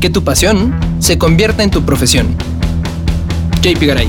Que tu pasión se convierta en tu profesión. JP Garay.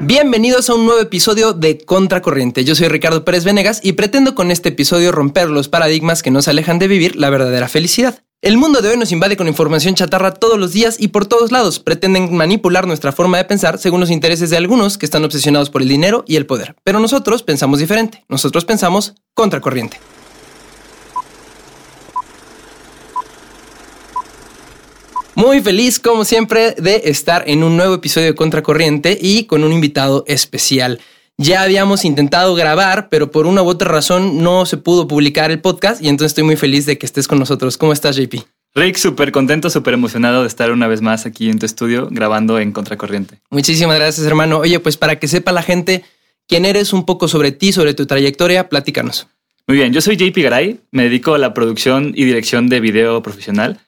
Bienvenidos a un nuevo episodio de Contracorriente. Yo soy Ricardo Pérez Venegas y pretendo con este episodio romper los paradigmas que nos alejan de vivir la verdadera felicidad. El mundo de hoy nos invade con información chatarra todos los días y por todos lados. Pretenden manipular nuestra forma de pensar según los intereses de algunos que están obsesionados por el dinero y el poder. Pero nosotros pensamos diferente. Nosotros pensamos contracorriente. Muy feliz, como siempre, de estar en un nuevo episodio de Contracorriente y con un invitado especial. Ya habíamos intentado grabar, pero por una u otra razón no se pudo publicar el podcast y entonces estoy muy feliz de que estés con nosotros. ¿Cómo estás, JP? Rick, súper contento, súper emocionado de estar una vez más aquí en tu estudio grabando en Contracorriente. Muchísimas gracias, hermano. Oye, pues para que sepa la gente quién eres, un poco sobre ti, sobre tu trayectoria, platícanos. Muy bien, yo soy JP Garay, me dedico a la producción y dirección de video profesional.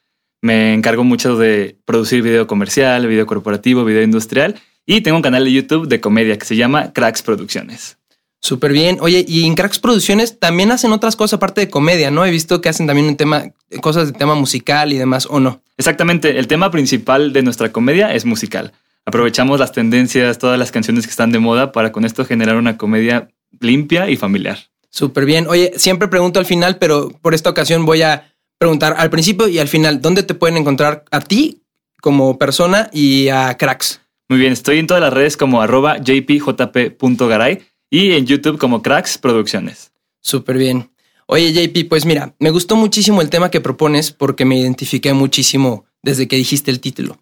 Me encargo mucho de producir video comercial, video corporativo, video industrial y tengo un canal de YouTube de comedia que se llama Cracks Producciones. Súper bien. Oye, y en Cracks Producciones también hacen otras cosas aparte de comedia, ¿no? He visto que hacen también un tema, cosas de tema musical y demás, ¿o no? Exactamente. El tema principal de nuestra comedia es musical. Aprovechamos las tendencias, todas las canciones que están de moda para con esto generar una comedia limpia y familiar. Súper bien. Oye, siempre pregunto al final, pero por esta ocasión voy a preguntar al principio y al final, ¿dónde te pueden encontrar a ti como persona y a Cracks? Muy bien, estoy en todas las redes como arroba jpjp.garay y en YouTube como Cracks Producciones. Súper bien. Oye, JP, pues mira, me gustó muchísimo el tema que propones porque me identifiqué muchísimo desde que dijiste el título.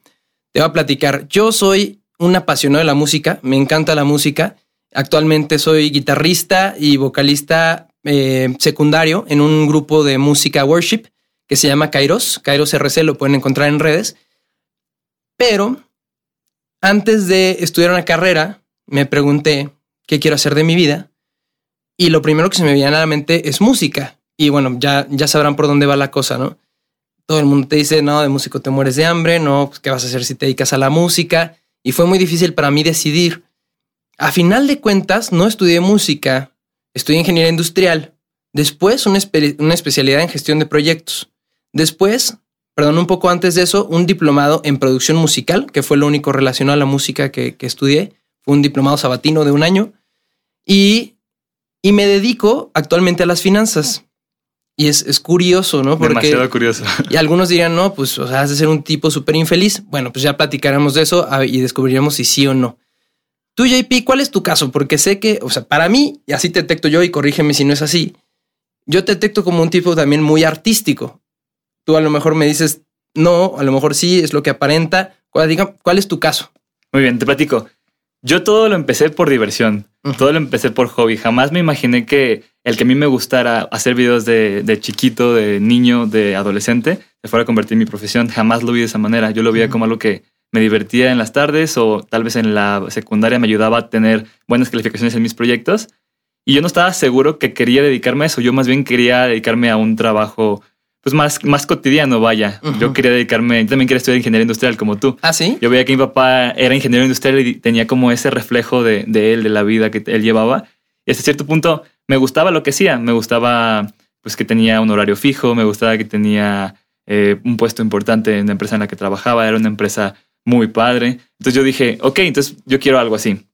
Te voy a platicar. Yo soy un apasionado de la música, me encanta la música. Actualmente soy guitarrista y vocalista eh, secundario en un grupo de música worship que se llama Kairos. Kairos RC lo pueden encontrar en redes. Pero antes de estudiar una carrera, me pregunté qué quiero hacer de mi vida. Y lo primero que se me viene a la mente es música. Y bueno, ya, ya sabrán por dónde va la cosa, ¿no? Todo el mundo te dice, no, de músico te mueres de hambre, no, pues, ¿qué vas a hacer si te dedicas a la música? Y fue muy difícil para mí decidir. A final de cuentas, no estudié música, estudié ingeniería industrial. Después, una, una especialidad en gestión de proyectos. Después, perdón, un poco antes de eso, un diplomado en producción musical, que fue lo único relacionado a la música que, estudié. Fue un diplomado sabatino de un año. Y, y me dedico actualmente a las finanzas. Y es, es curioso, ¿no? Porque, Demasiado curioso. Y algunos dirían, no, pues, o sea, has de ser un tipo súper infeliz. Bueno, pues ya platicaremos de eso y descubriremos si sí o no. Tú, JP, ¿cuál es tu caso? Porque sé que, o sea, para mí, y así te detecto yo, y corrígeme si no es así, yo te detecto como un tipo también muy artístico. Tú a lo mejor me dices, no, a lo mejor sí, es lo que aparenta. ¿Cuál, ¿cuál es tu caso? Muy bien, te platico. Yo todo lo empecé por diversión, todo lo empecé por hobby. Jamás me imaginé que el que a mí me gustara hacer videos de, de chiquito, de niño, de adolescente, se fuera a convertir en mi profesión. Jamás lo vi de esa manera. Yo lo veía como algo que me divertía en las tardes o tal vez en la secundaria me ayudaba a tener buenas calificaciones en mis proyectos. Y yo no estaba seguro que quería dedicarme a eso. Yo más bien quería dedicarme a un trabajo pues más, más cotidiano, vaya. Yo quería dedicarme, yo también quería estudiar ingeniería industrial como tú. Ah, sí. Yo veía que mi papá era ingeniero industrial y tenía como ese reflejo de, de él, de la vida que él llevaba. Y hasta cierto punto me gustaba lo que hacía. Me gustaba pues que tenía un horario fijo, me gustaba que tenía eh, un puesto importante en la empresa en la que trabajaba. Era una empresa muy padre. Entonces yo dije, ok, entonces yo quiero algo así.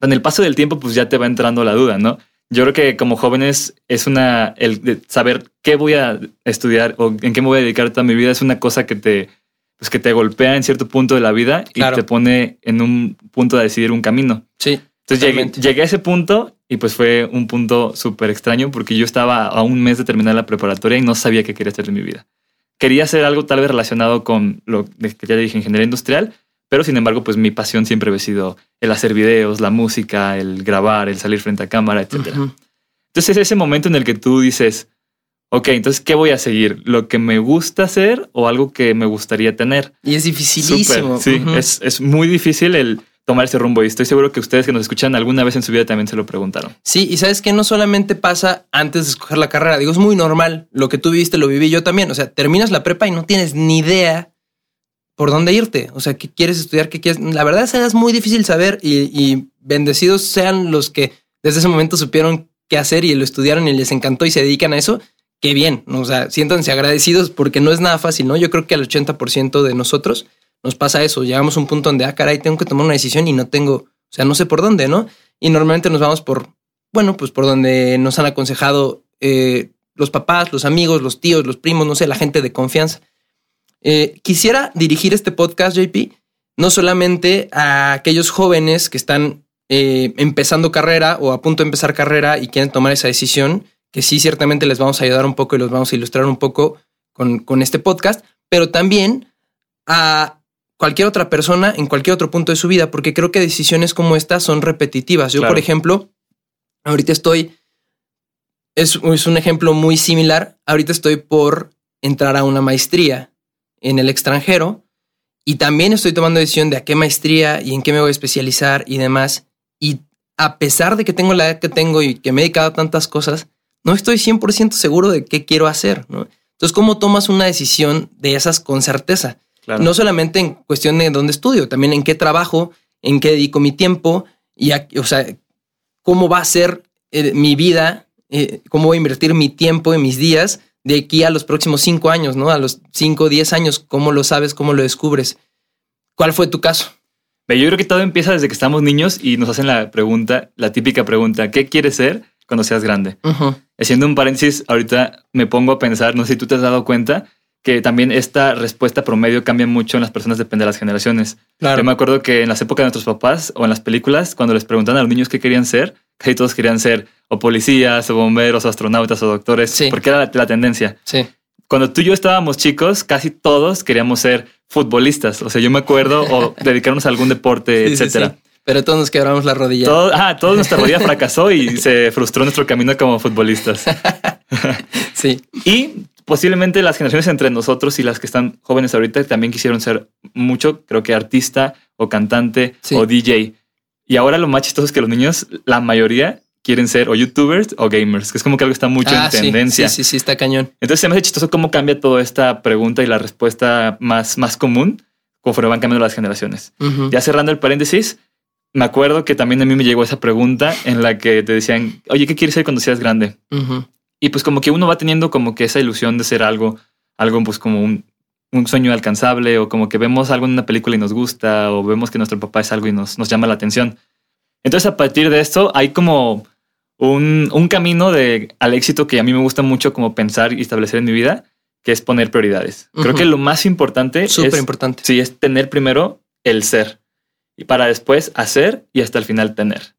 En el paso del tiempo, pues ya te va entrando la duda, ¿no? Yo creo que como jóvenes es una, el saber qué voy a estudiar o en qué me voy a dedicar toda mi vida es una cosa que te, pues que te golpea en cierto punto de la vida y te pone en un punto de decidir un camino. Sí. Entonces llegué, a ese punto y pues fue un punto súper extraño porque yo estaba a un mes de terminar la preparatoria y no sabía qué quería hacer de mi vida. Quería hacer algo tal vez relacionado con lo que ya dije, ingeniería industrial, pero sin embargo, pues mi pasión siempre ha sido el hacer videos, la música, el grabar, el salir frente a cámara, etc. Entonces es ese momento en el que tú dices, ok, entonces, ¿qué voy a seguir? ¿Lo que me gusta hacer o algo que me gustaría tener? Y es dificilísimo. sí, es, es muy difícil el tomar ese rumbo y estoy seguro que ustedes que nos escuchan alguna vez en su vida también se lo preguntaron. Sí, y sabes que no solamente pasa antes de escoger la carrera, digo, es muy normal, lo que tú viviste lo viví yo también, o sea, terminas la prepa y no tienes ni idea por dónde irte. O sea, qué quieres estudiar, qué quieres. La verdad es muy difícil saber y, y, bendecidos sean los que desde ese momento supieron qué hacer y lo estudiaron y les encantó y se dedican a eso. Qué bien. O sea, siéntanse agradecidos porque no es nada fácil, ¿no? Yo creo que al 80% de nosotros nos pasa eso. Llegamos a un punto donde, ah, caray, tengo que tomar una decisión y no tengo, o sea, no sé por dónde, ¿no? Y normalmente nos vamos por, bueno, pues por donde nos han aconsejado eh, los papás, los amigos, los tíos, los primos, no sé, la gente de confianza. Eh, quisiera dirigir este podcast, JP, no solamente a aquellos jóvenes que están eh, empezando carrera o a punto de empezar carrera y quieren tomar esa decisión, que sí, ciertamente les vamos a ayudar un poco y los vamos a ilustrar un poco con, con este podcast, pero también a cualquier otra persona en cualquier otro punto de su vida, porque creo que decisiones como estas son repetitivas. Yo, por ejemplo, ahorita estoy, es, es, un ejemplo muy similar, ahorita estoy por entrar a una maestría en el extranjero y también estoy tomando decisión de a qué maestría y en qué me voy a especializar y demás. Y a pesar de que tengo la edad que tengo y que me he dedicado a tantas cosas, no estoy 100% seguro de qué quiero hacer. ¿no? Entonces, ¿cómo tomas una decisión de esas con certeza? No solamente en cuestión de dónde estudio, también en qué trabajo, en qué dedico mi tiempo y, o sea, cómo va a ser eh, mi vida, eh, cómo voy a invertir mi tiempo y mis días de aquí a los próximos cinco años, ¿no? A los cinco o diez años, ¿cómo lo sabes? ¿Cómo lo descubres? ¿Cuál fue tu caso? Yo creo que todo empieza desde que estamos niños y nos hacen la pregunta, la típica pregunta, ¿qué quieres ser cuando seas grande? Haciendo un paréntesis, ahorita me pongo a pensar, no sé si tú te has dado cuenta, que también esta respuesta promedio cambia mucho en las personas, depende de las generaciones. Yo me acuerdo que en las épocas de nuestros papás o en las películas, cuando les preguntan a los niños qué querían ser, casi todos querían ser o policías, o bomberos, o astronautas, o doctores, porque era la, tendencia. Sí. Cuando tú y yo estábamos chicos, casi todos queríamos ser futbolistas. O sea, yo me acuerdo, o dedicarnos a algún deporte, etcétera. Pero todos nos quebramos la rodilla. ah, toda nuestra rodilla fracasó y se frustró nuestro camino como futbolistas. sí. Y posiblemente las generaciones entre nosotros y las que están jóvenes ahorita también quisieron ser mucho, creo que artista o cantante o DJ. Y ahora lo más chistoso es que los niños, la mayoría, quieren ser o youtubers o gamers, que es como que algo está mucho en ah, tendencia. Sí, sí, sí, está cañón. Entonces se me hace chistoso cómo cambia toda esta pregunta y la respuesta más, más común conforme van cambiando las generaciones. Ya cerrando el paréntesis, me acuerdo que también a mí me llegó esa pregunta en la que te decían, oye, ¿qué quieres ser cuando seas grande? Y pues como que uno va teniendo como que esa ilusión de ser algo, algo pues como un, un, sueño alcanzable o como que vemos algo en una película y nos gusta o vemos que nuestro papá es algo y nos, nos llama la atención. Entonces a partir de esto hay como un, un camino de, al éxito que a mí me gusta mucho como pensar y establecer en mi vida, que es poner prioridades. Creo que lo más importante Súper importante. Sí, es tener primero el ser y para después hacer y hasta el final tener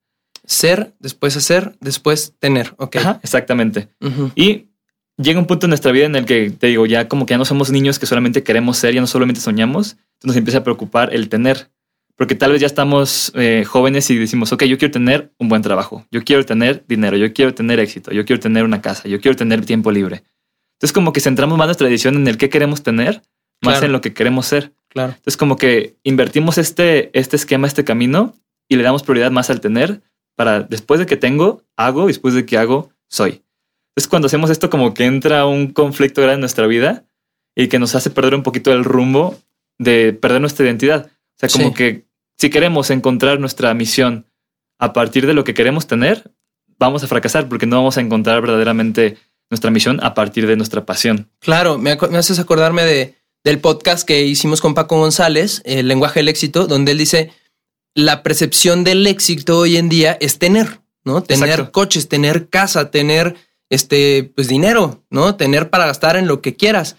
ser, después hacer, después tener. Ok. exactamente. Y llega un punto en nuestra vida en el que te digo, ya como que ya no somos niños que solamente queremos ser, ya no solamente soñamos, nos empieza a preocupar el tener. Porque tal vez ya estamos eh, jóvenes y decimos, ok, yo quiero tener un buen trabajo, yo quiero tener dinero, yo quiero tener éxito, yo quiero tener una casa, yo quiero tener tiempo libre. Entonces como que centramos más nuestra decisión en el que queremos tener, más en lo que queremos ser. Claro. Entonces como que invertimos este, este esquema, este camino y le damos prioridad más al tener para después de que tengo, hago, y después de que hago, soy. Es cuando hacemos esto como que entra un conflicto grande en nuestra vida y que nos hace perder un poquito el rumbo de perder nuestra identidad. O sea, como que si queremos encontrar nuestra misión a partir de lo que queremos tener, vamos a fracasar porque no vamos a encontrar verdaderamente nuestra misión a partir de nuestra pasión. Claro, me, me haces acordarme de, del podcast que hicimos con Paco González, El lenguaje del éxito, donde él dice, la percepción del éxito hoy en día es tener, ¿no? Tener coches, tener casa, tener este, pues dinero, ¿no? Tener para gastar en lo que quieras.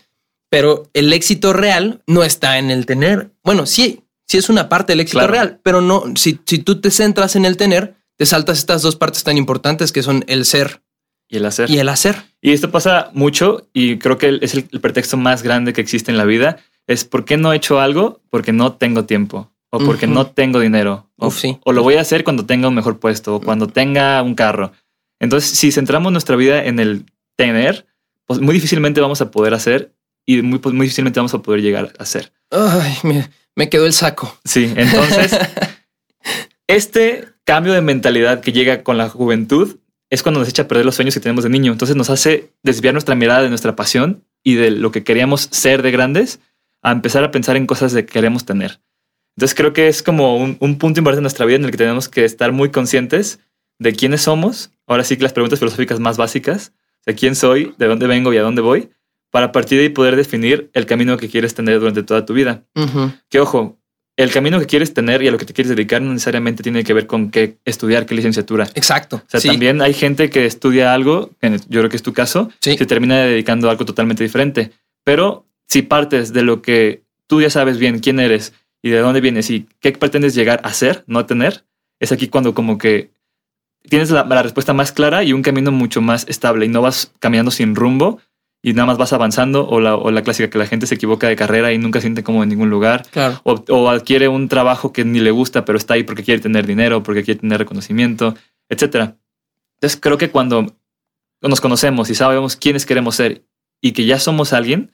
Pero el éxito real no está en el tener. Bueno, sí, sí es una parte del éxito real, pero no, si, si tú te centras en el tener, te saltas estas dos partes tan importantes que son el ser y el hacer. Y el hacer. Y esto pasa mucho y creo que es el, pretexto más grande que existe en la vida. Es ¿por qué no he hecho algo? Porque no tengo tiempo o porque no tengo dinero, o, o, lo voy a hacer cuando tenga un mejor puesto, o cuando tenga un carro. Entonces, si centramos nuestra vida en el tener, pues muy difícilmente vamos a poder hacer y muy, pues, muy difícilmente vamos a poder llegar a hacer. Ay, me, me quedó el saco. Sí, entonces, este cambio de mentalidad que llega con la juventud es cuando nos echa a perder los sueños que tenemos de niño. Entonces nos hace desviar nuestra mirada de nuestra pasión y de lo que queríamos ser de grandes a empezar a pensar en cosas que queremos tener. Entonces creo que es como un, un punto importante en nuestra vida en el que tenemos que estar muy conscientes de quiénes somos. Ahora sí que las preguntas filosóficas más básicas, de quién soy, de dónde vengo y a dónde voy, para partir de ahí poder definir el camino que quieres tener durante toda tu vida. Que ojo, el camino que quieres tener y a lo que te quieres dedicar no necesariamente tiene que ver con qué estudiar, qué licenciatura. Exacto. O sea, también hay gente que estudia algo, yo creo que es tu caso, se termina dedicando a algo totalmente diferente. Pero si partes de lo que tú ya sabes bien quién eres y de dónde vienes y qué pretendes llegar a ser, no a tener, es aquí cuando como que tienes la, respuesta más clara y un camino mucho más estable y no vas caminando sin rumbo y nada más vas avanzando o la, o la clásica que la gente se equivoca de carrera y nunca siente como en ningún lugar claro. o, o, adquiere un trabajo que ni le gusta pero está ahí porque quiere tener dinero, porque quiere tener reconocimiento, etcétera. Entonces creo que cuando nos conocemos y sabemos quiénes queremos ser y que ya somos alguien,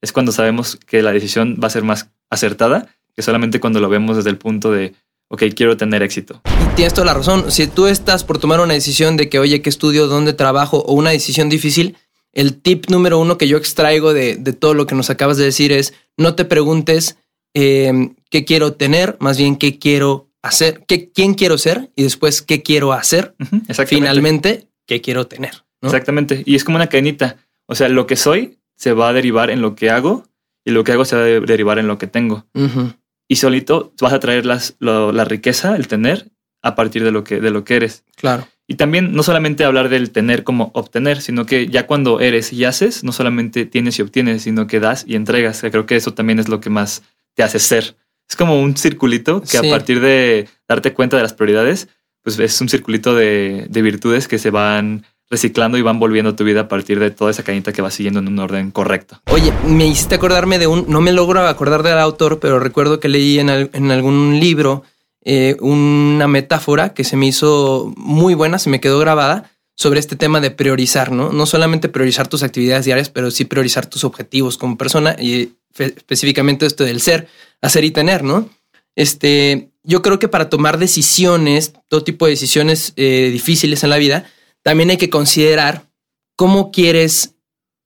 es cuando sabemos que la decisión va a ser más acertada que solamente cuando lo vemos desde el punto de, ok, quiero tener éxito. Y tienes toda la razón. Si tú estás por tomar una decisión de que, oye, ¿qué estudio? ¿Dónde trabajo? O una decisión difícil, el tip número uno que yo extraigo de, de todo lo que nos acabas de decir es, no te preguntes eh, qué quiero tener, más bien qué quiero hacer, qué, quién quiero ser y después qué quiero hacer. Uh -huh, Finalmente, qué quiero tener. ¿no? Exactamente. Y es como una cadenita. O sea, lo que soy se va a derivar en lo que hago y lo que hago se va a derivar en lo que tengo. Uh -huh y solito vas a traer las, lo, la riqueza, el tener, a partir de lo, que, de lo que eres. Claro. Y también no solamente hablar del tener como obtener, sino que ya cuando eres y haces, no solamente tienes y obtienes, sino que das y entregas. Creo que eso también es lo que más te hace ser. Es como un circulito que sí. a partir de darte cuenta de las prioridades, pues es un circulito de, de virtudes que se van reciclando y van volviendo tu vida a partir de toda esa cañita que va siguiendo en un orden correcto. Oye, me hiciste acordarme de un, no me logro acordar del autor, pero recuerdo que leí en, en algún libro eh, una metáfora que se me hizo muy buena, se me quedó grabada sobre este tema de priorizar, ¿no? No solamente priorizar tus actividades diarias, pero sí priorizar tus objetivos como persona y específicamente esto del ser, hacer y tener, ¿no? Este, yo creo que para tomar decisiones, todo tipo de decisiones eh, difíciles en la vida, también hay que considerar cómo quieres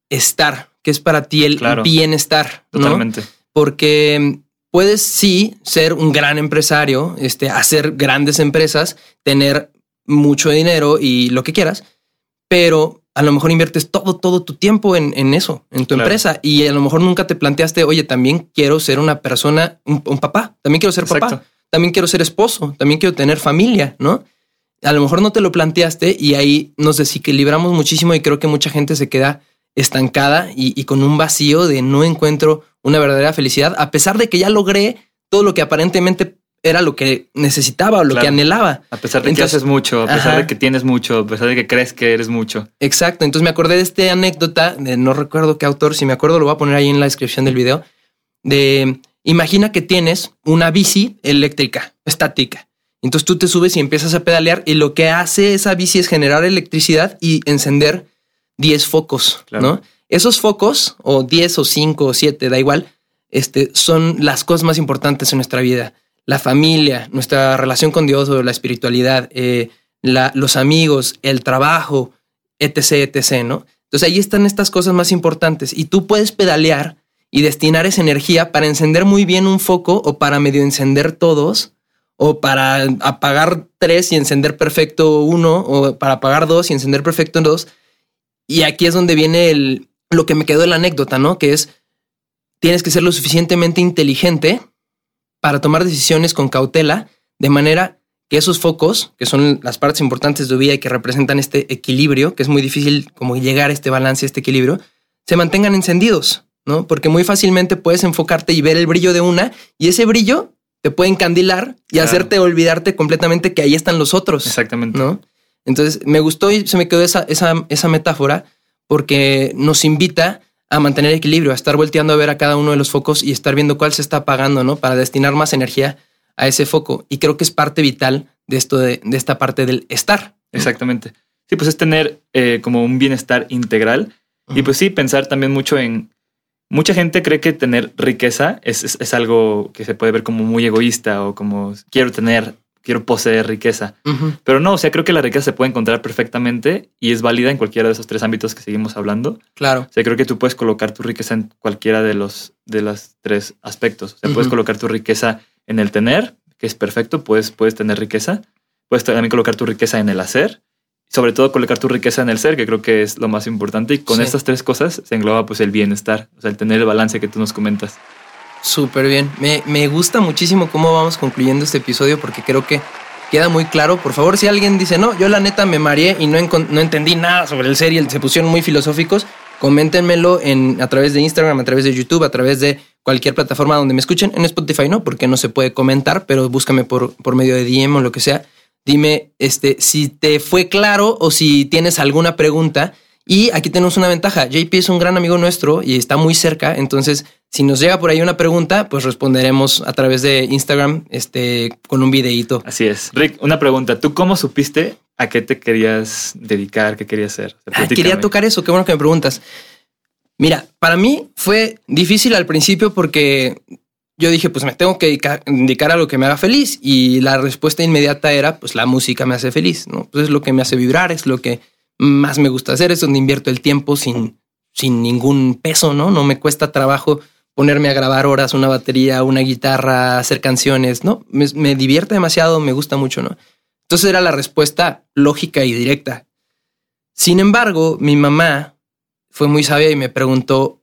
estar, que es para ti el claro, bienestar. Totalmente. ¿no? Porque puedes sí ser un gran empresario, este, hacer grandes empresas, tener mucho dinero y lo que quieras, pero a lo mejor inviertes todo, todo tu tiempo en, en eso, en tu claro. empresa, y a lo mejor nunca te planteaste, oye, también quiero ser una persona, un, un papá, también quiero ser Exacto. papá, también quiero ser esposo, también quiero tener familia, ¿no? A lo mejor no te lo planteaste y ahí nos desequilibramos muchísimo y creo que mucha gente se queda estancada y, y, con un vacío de no encuentro una verdadera felicidad, a pesar de que ya logré todo lo que aparentemente era lo que necesitaba o lo claro. que anhelaba. A pesar de Entonces, que haces mucho, a pesar ajá. de que tienes mucho, a pesar de que crees que eres mucho. Exacto. Entonces me acordé de esta anécdota, de no recuerdo qué autor, si me acuerdo lo voy a poner ahí en la descripción del video, de imagina que tienes una bici eléctrica, estática entonces tú te subes y empiezas a pedalear y lo que hace esa bici es generar electricidad y encender 10 focos, claro. ¿no? Esos focos, o 10 o 5 o 7, da igual, este, son las cosas más importantes en nuestra vida. La familia, nuestra relación con Dios o la espiritualidad, eh, la, los amigos, el trabajo, etc., etc., ¿no? Entonces ahí están estas cosas más importantes y tú puedes pedalear y destinar esa energía para encender muy bien un foco o para medio encender todos o para apagar tres y encender perfecto uno, o para apagar dos y encender perfecto dos. Y aquí es donde viene el, lo que me quedó de la anécdota, ¿no? Que es, tienes que ser lo suficientemente inteligente para tomar decisiones con cautela, de manera que esos focos, que son las partes importantes de tu vida y que representan este equilibrio, que es muy difícil como llegar a este balance, a este equilibrio, se mantengan encendidos, ¿no? Porque muy fácilmente puedes enfocarte y ver el brillo de una y ese brillo te puede encandilar y claro. hacerte olvidarte completamente que ahí están los otros. Exactamente. ¿no? Entonces me gustó y se me quedó esa, esa, esa metáfora porque nos invita a mantener equilibrio, a estar volteando a ver a cada uno de los focos y estar viendo cuál se está apagando, ¿no? Para destinar más energía a ese foco. Y creo que es parte vital de esto, de, de esta parte del estar. Exactamente. Sí, pues es tener eh, como un bienestar integral uh -huh. y pues sí, pensar también mucho en Mucha gente cree que tener riqueza es, es, es, algo que se puede ver como muy egoísta o como quiero tener quiero poseer riqueza. Pero no, o sea, creo que la riqueza se puede encontrar perfectamente y es válida en cualquiera de esos tres ámbitos que seguimos hablando. Claro. O sea, creo que tú puedes colocar tu riqueza en cualquiera de los de los tres aspectos. O sea, puedes colocar tu riqueza en el tener, que es perfecto, puedes, puedes tener riqueza. Puedes también colocar tu riqueza en el hacer. Sobre todo colocar tu riqueza en el ser, que creo que es lo más importante. Y con Sí. estas tres cosas se engloba pues el bienestar, o sea, el tener el balance que tú nos comentas. Súper bien. Me, me gusta muchísimo cómo vamos concluyendo este episodio porque creo que queda muy claro. Por favor, si alguien dice, no, yo la neta me mareé y no, no entendí nada sobre el ser y el- se pusieron muy filosóficos, coméntenmelo en, a través de Instagram, a través de YouTube, a través de cualquier plataforma donde me escuchen. En Spotify no, porque no se puede comentar, pero búscame por, por medio de DM o lo que sea. Dime este, si te fue claro o si tienes alguna pregunta. Y aquí tenemos una ventaja. JP es un gran amigo nuestro y está muy cerca. Entonces, si nos llega por ahí una pregunta, pues responderemos a través de Instagram este, con un videíto. Así es. Rick, una pregunta. ¿Tú cómo supiste a qué te querías dedicar, qué querías hacer? Ah, quería tocar eso. Qué bueno que me preguntas. Mira, para mí fue difícil al principio porque yo dije, pues me tengo que dedicar, dedicar a lo que me haga feliz. Y la respuesta inmediata era, pues la música me hace feliz, ¿no? Pues es lo que me hace vibrar, es lo que más me gusta hacer, es donde invierto el tiempo sin, sin ningún peso, ¿no? No me cuesta trabajo ponerme a grabar horas, una batería, una guitarra, hacer canciones, ¿no? Me, me divierte demasiado, me gusta mucho, ¿no? Entonces era la respuesta lógica y directa. Sin embargo, mi mamá fue muy sabia y me preguntó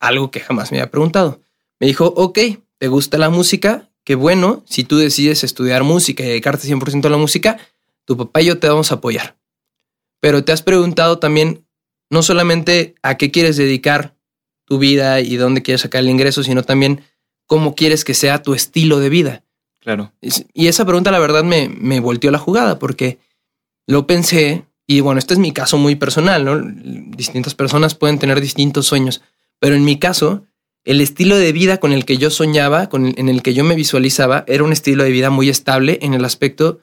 algo que jamás me había preguntado. Me dijo, ok, ¿te gusta la música? Qué bueno, si tú decides estudiar música y dedicarte 100% a la música, tu papá y yo te vamos a apoyar. Pero te has preguntado también no solamente a qué quieres dedicar tu vida y dónde quieres sacar el ingreso, sino también cómo quieres que sea tu estilo de vida. Claro. Y esa pregunta, la verdad, me, me volteó la jugada porque lo pensé. Y bueno, este es mi caso muy personal, ¿no? Distintas personas pueden tener distintos sueños, pero en mi caso, el estilo de vida con el que yo soñaba, con el- en el que yo me visualizaba, era un estilo de vida muy estable en el aspecto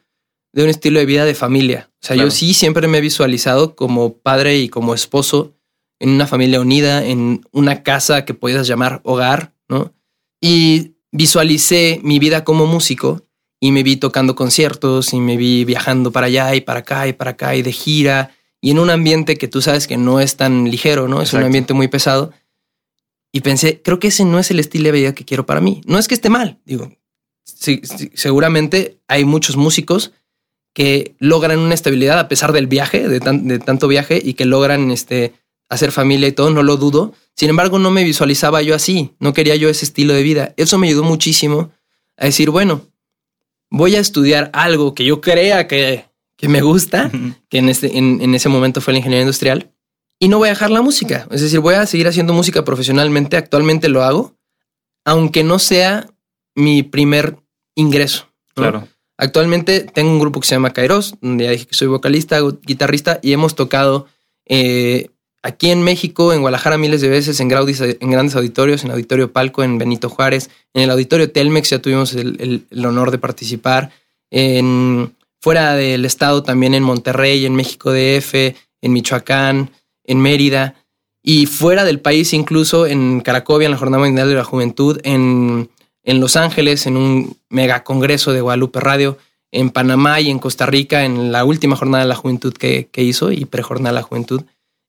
de un estilo de vida de familia. O sea, Claro. yo sí siempre me he visualizado como padre y como esposo en una familia unida, en una casa que puedas llamar hogar, ¿no? Y visualicé mi vida como músico y me vi tocando conciertos y me vi viajando para allá y para acá y para acá y de gira y en un ambiente que tú sabes que no es tan ligero, ¿no? Es un ambiente muy pesado. Y pensé, creo que ese no es el estilo de vida que quiero para mí. No es que esté mal, digo, sí, sí, seguramente hay muchos músicos que logran una estabilidad a pesar del viaje, de, tan- de tanto viaje y que logran este, hacer familia y todo, no lo dudo. Sin embargo, no me visualizaba yo así, no quería yo ese estilo de vida. Eso me ayudó muchísimo a decir, bueno, voy a estudiar algo que yo crea que, que me gusta, que en, este, en, en ese momento fue la ingeniería industrial, y no voy a dejar la música. Es decir, voy a seguir haciendo música profesionalmente, actualmente lo hago, aunque no sea mi primer ingreso. ¿no? Claro. Actualmente tengo un grupo que se llama Kairos, donde ya dije que soy vocalista, gu- guitarrista y hemos tocado eh, aquí en México, en Guadalajara miles de veces, en, graudis- en grandes auditorios, en Auditorio Palco, en Benito Juárez, en el Auditorio Telmex ya tuvimos el, el- el honor de participar, en, fuera del estado también en Monterrey, en México DF, en Michoacán, en Mérida y fuera del país incluso en Caracovia, en la Jornada Mundial de la Juventud, en en Los Ángeles, en un mega congreso de Guadalupe Radio, en Panamá y en Costa Rica, en la última jornada de la juventud que, que hizo y prejornada de la juventud.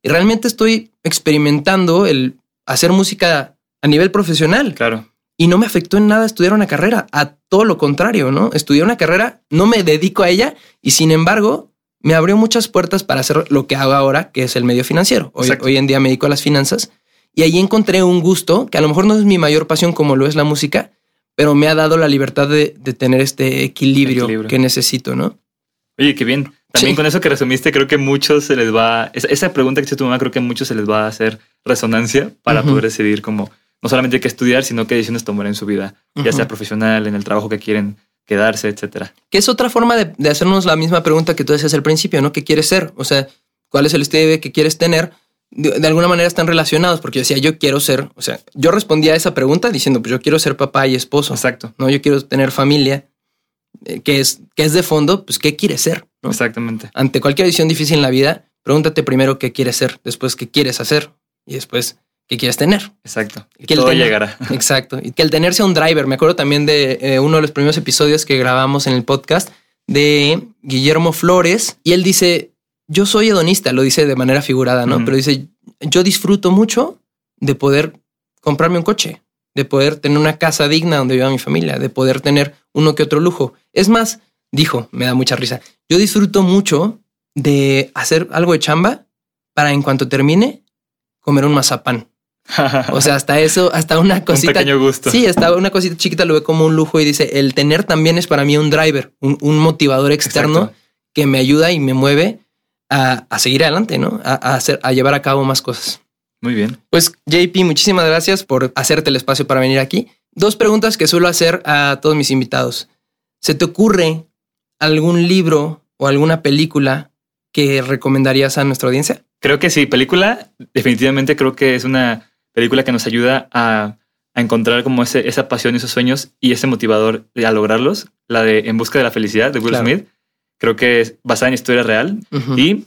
Y realmente estoy experimentando el hacer música a nivel profesional Claro. y no me afectó en nada estudiar una carrera, a todo lo contrario, ¿no? Estudié una carrera, no me dedico a ella y sin embargo me abrió muchas puertas para hacer lo que hago ahora, que es el medio financiero. Hoy, en día me dedico a las finanzas y ahí encontré un gusto que a lo mejor no es mi mayor pasión como lo es la música, pero me ha dado la libertad de, de tener este equilibrio, Equilibrio. que necesito, ¿no? Oye, qué bien. También Sí. con eso que resumiste, creo que muchos se les va. Esa, esa pregunta que hizo tu mamá, creo que a muchos se les va a hacer resonancia para poder decidir como no solamente qué estudiar, sino qué decisiones tomar en su vida, ya sea profesional, en el trabajo que quieren quedarse, etcétera. Que es otra forma de, de hacernos la misma pregunta que tú decías al principio, ¿no? ¿Qué quieres ser? O sea, ¿cuál es el estilo de vida que quieres tener? De, de alguna manera están relacionados, porque yo decía, yo quiero ser, o sea, yo respondía a esa pregunta diciendo, pues yo quiero ser papá y esposo, Exacto. ¿no? Yo quiero tener familia, eh, que es, que es de fondo, pues, ¿qué quieres ser? ¿no? Exactamente. Ante cualquier decisión difícil en la vida, pregúntate primero qué quieres ser, después qué quieres hacer y después qué quieres tener. Exacto. Y Que todo tener- llegará. Exacto. Y que el tener sea un driver. Me acuerdo también de eh, uno de los primeros episodios que grabamos en el podcast. de Guillermo Flores y él dice, yo soy hedonista, lo dice de manera figurada, ¿no? Pero dice, yo disfruto mucho de poder comprarme un coche, de poder tener una casa digna donde viva mi familia, de poder tener uno que otro lujo. Es más, dijo, me da mucha risa, yo disfruto mucho de hacer algo de chamba para en cuanto termine comer un mazapán. O sea, hasta eso, hasta una un cosita. pequeño gusto. Sí, hasta una cosita chiquita lo ve como un lujo y dice, el tener también es para mí un driver, un, un motivador externo Exacto. que me ayuda y me mueve a, a seguir adelante, ¿no? A, a hacer, a llevar a cabo más cosas. Muy bien. Pues JP, muchísimas gracias por hacerte el espacio para venir aquí. Dos preguntas que suelo hacer a todos mis invitados. ¿Se te ocurre algún libro o alguna película que recomendarías a nuestra audiencia? Creo que sí, película, definitivamente creo que es una película que nos ayuda a, a encontrar como ese, esa pasión y esos sueños y ese motivador a lograrlos. La de En busca de la felicidad de Will Claro. Smith. Creo que es basada en historia real Ujú. y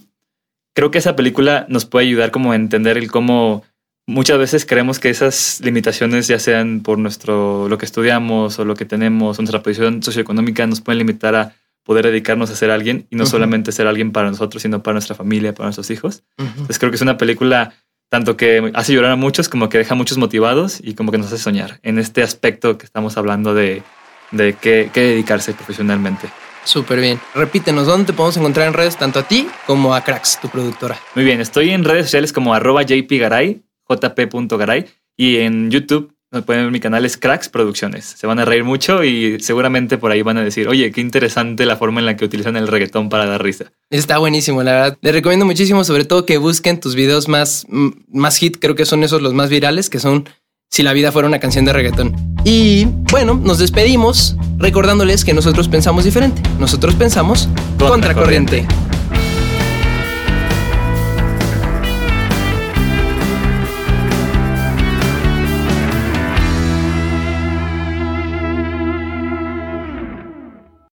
creo que esa película nos puede ayudar como a entender el cómo muchas veces creemos que esas limitaciones, ya sean por nuestro lo que estudiamos o lo que tenemos, nuestra posición socioeconómica, nos pueden limitar a poder dedicarnos a ser alguien y no Ujú. solamente ser alguien para nosotros, sino para nuestra familia, para nuestros hijos. Ujú. Entonces creo que es una película tanto que hace llorar a muchos como que deja a muchos motivados y como que nos hace soñar en este aspecto que estamos hablando de, de qué, qué dedicarse profesionalmente. Súper bien. Repítenos, ¿dónde te podemos encontrar en redes, tanto a ti como a Cracks, tu productora? Muy bien, estoy en redes sociales como arroba jpgaray, jp.garay y en YouTube me pueden ver mi canal es Cracks Producciones. Se van a reír mucho y seguramente por ahí van a decir, oye, qué interesante la forma en la que utilizan el reggaetón para dar risa. Está buenísimo, la verdad. Les recomiendo muchísimo, sobre todo que busquen tus videos más, más hit, creo que son esos los más virales, que son Si la vida fuera una canción de reggaetón. Y bueno, nos despedimos recordándoles que nosotros pensamos diferente. Nosotros pensamos Contracorriente. contracorriente.